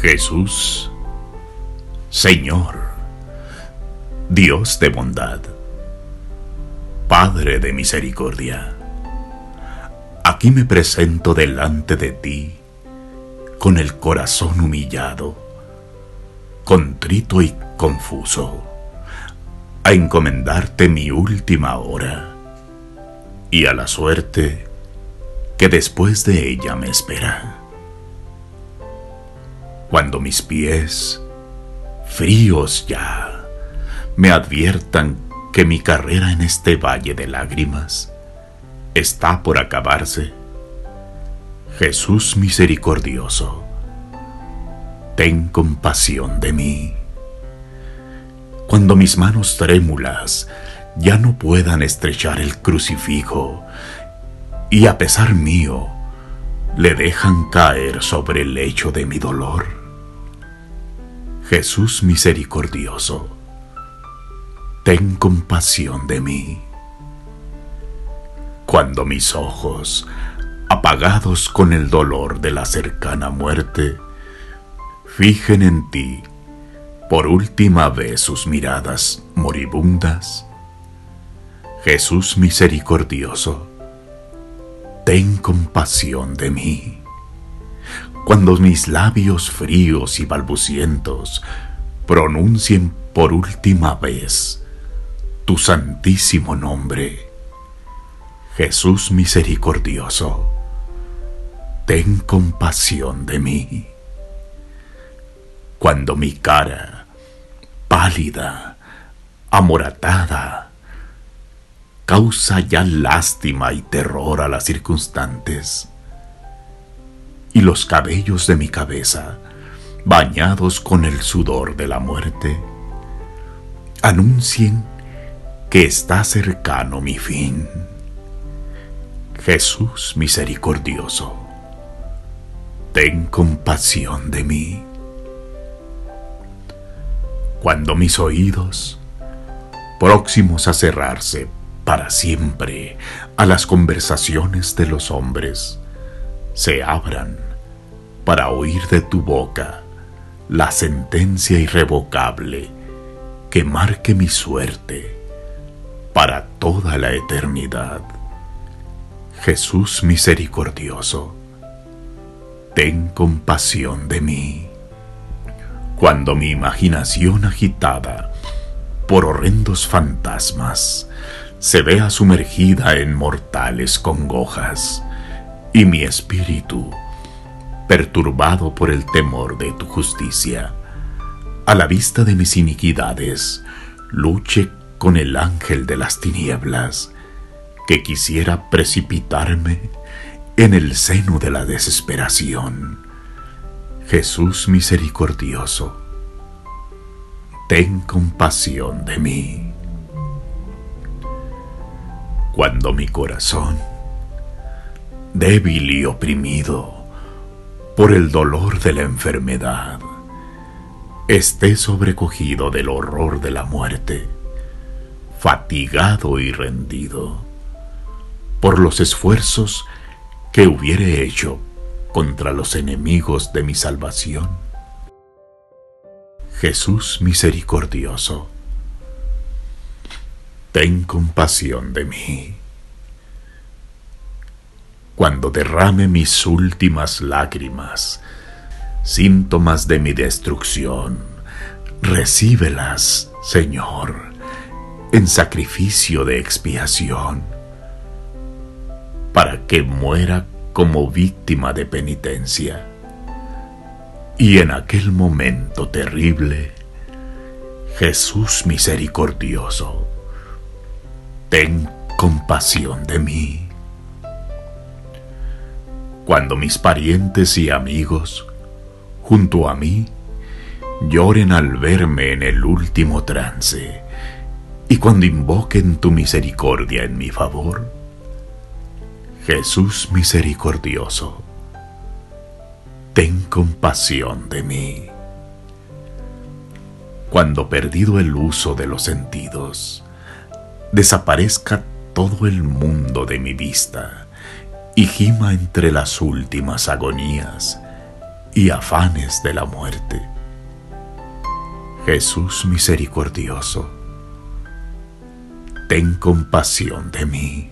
Jesús, Señor, Dios de bondad, Padre de misericordia, aquí me presento delante de ti con el corazón humillado, contrito y confuso, a encomendarte mi última hora y a la suerte que después de ella me espera cuando mis pies, fríos ya, me adviertan que mi carrera en este valle de lágrimas está por acabarse. Jesús misericordioso, ten compasión de mí. Cuando mis manos trémulas ya no puedan estrechar el crucifijo y a pesar mío le dejan caer sobre el lecho de mi dolor. Jesús misericordioso, ten compasión de mí. Cuando mis ojos, apagados con el dolor de la cercana muerte, fijen en ti por última vez sus miradas moribundas, Jesús misericordioso, ten compasión de mí cuando mis labios fríos y balbucientos pronuncien por última vez tu santísimo nombre. Jesús misericordioso, ten compasión de mí. Cuando mi cara, pálida, amoratada, causa ya lástima y terror a las circunstantes, y los cabellos de mi cabeza, bañados con el sudor de la muerte, anuncien que está cercano mi fin. Jesús misericordioso, ten compasión de mí. Cuando mis oídos, próximos a cerrarse para siempre a las conversaciones de los hombres, se abran para oír de tu boca la sentencia irrevocable que marque mi suerte para toda la eternidad. Jesús misericordioso, ten compasión de mí. Cuando mi imaginación agitada por horrendos fantasmas se vea sumergida en mortales congojas y mi espíritu perturbado por el temor de tu justicia, a la vista de mis iniquidades, luche con el ángel de las tinieblas, que quisiera precipitarme en el seno de la desesperación. Jesús misericordioso, ten compasión de mí. Cuando mi corazón, débil y oprimido, por el dolor de la enfermedad, esté sobrecogido del horror de la muerte, fatigado y rendido por los esfuerzos que hubiere hecho contra los enemigos de mi salvación. Jesús misericordioso, ten compasión de mí cuando derrame mis últimas lágrimas, síntomas de mi destrucción, recíbelas, Señor, en sacrificio de expiación, para que muera como víctima de penitencia. Y en aquel momento terrible, Jesús misericordioso, ten compasión de mí cuando mis parientes y amigos, junto a mí, lloren al verme en el último trance, y cuando invoquen tu misericordia en mi favor, Jesús misericordioso, ten compasión de mí. Cuando perdido el uso de los sentidos, desaparezca todo el mundo de mi vista, y gima entre las últimas agonías, y afanes de la muerte. Jesús misericordioso, ten compasión de mí.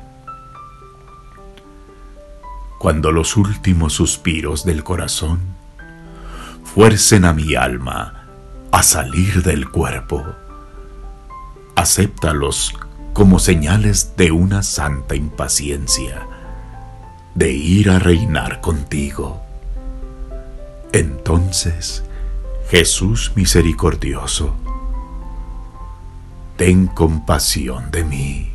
Cuando los últimos suspiros del corazón fuercen a mi alma a salir del cuerpo, acéptalos como señales de una santa impaciencia de ir a reinar contigo. Entonces, Jesús misericordioso, ten compasión de mí.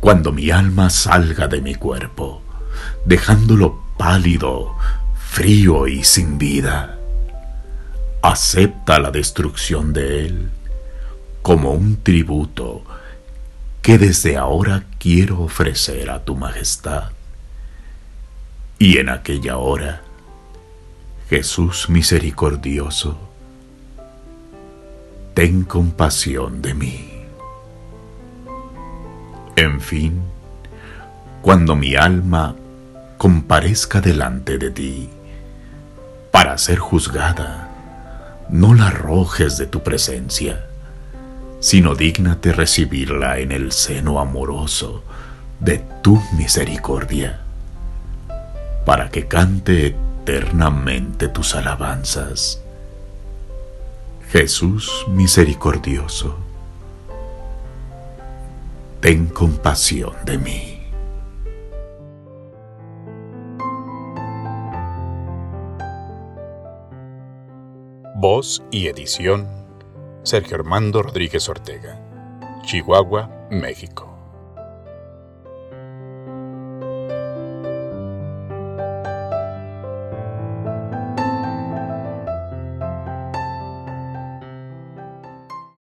Cuando mi alma salga de mi cuerpo, dejándolo pálido, frío y sin vida, acepta la destrucción de él como un tributo que desde ahora quiero ofrecer a tu majestad. Y en aquella hora, Jesús misericordioso, ten compasión de mí. En fin, cuando mi alma comparezca delante de ti para ser juzgada, no la arrojes de tu presencia sino dígnate recibirla en el seno amoroso de tu misericordia, para que cante eternamente tus alabanzas. Jesús misericordioso, ten compasión de mí. Voz y edición Sergio Armando Rodríguez Ortega, Chihuahua, México.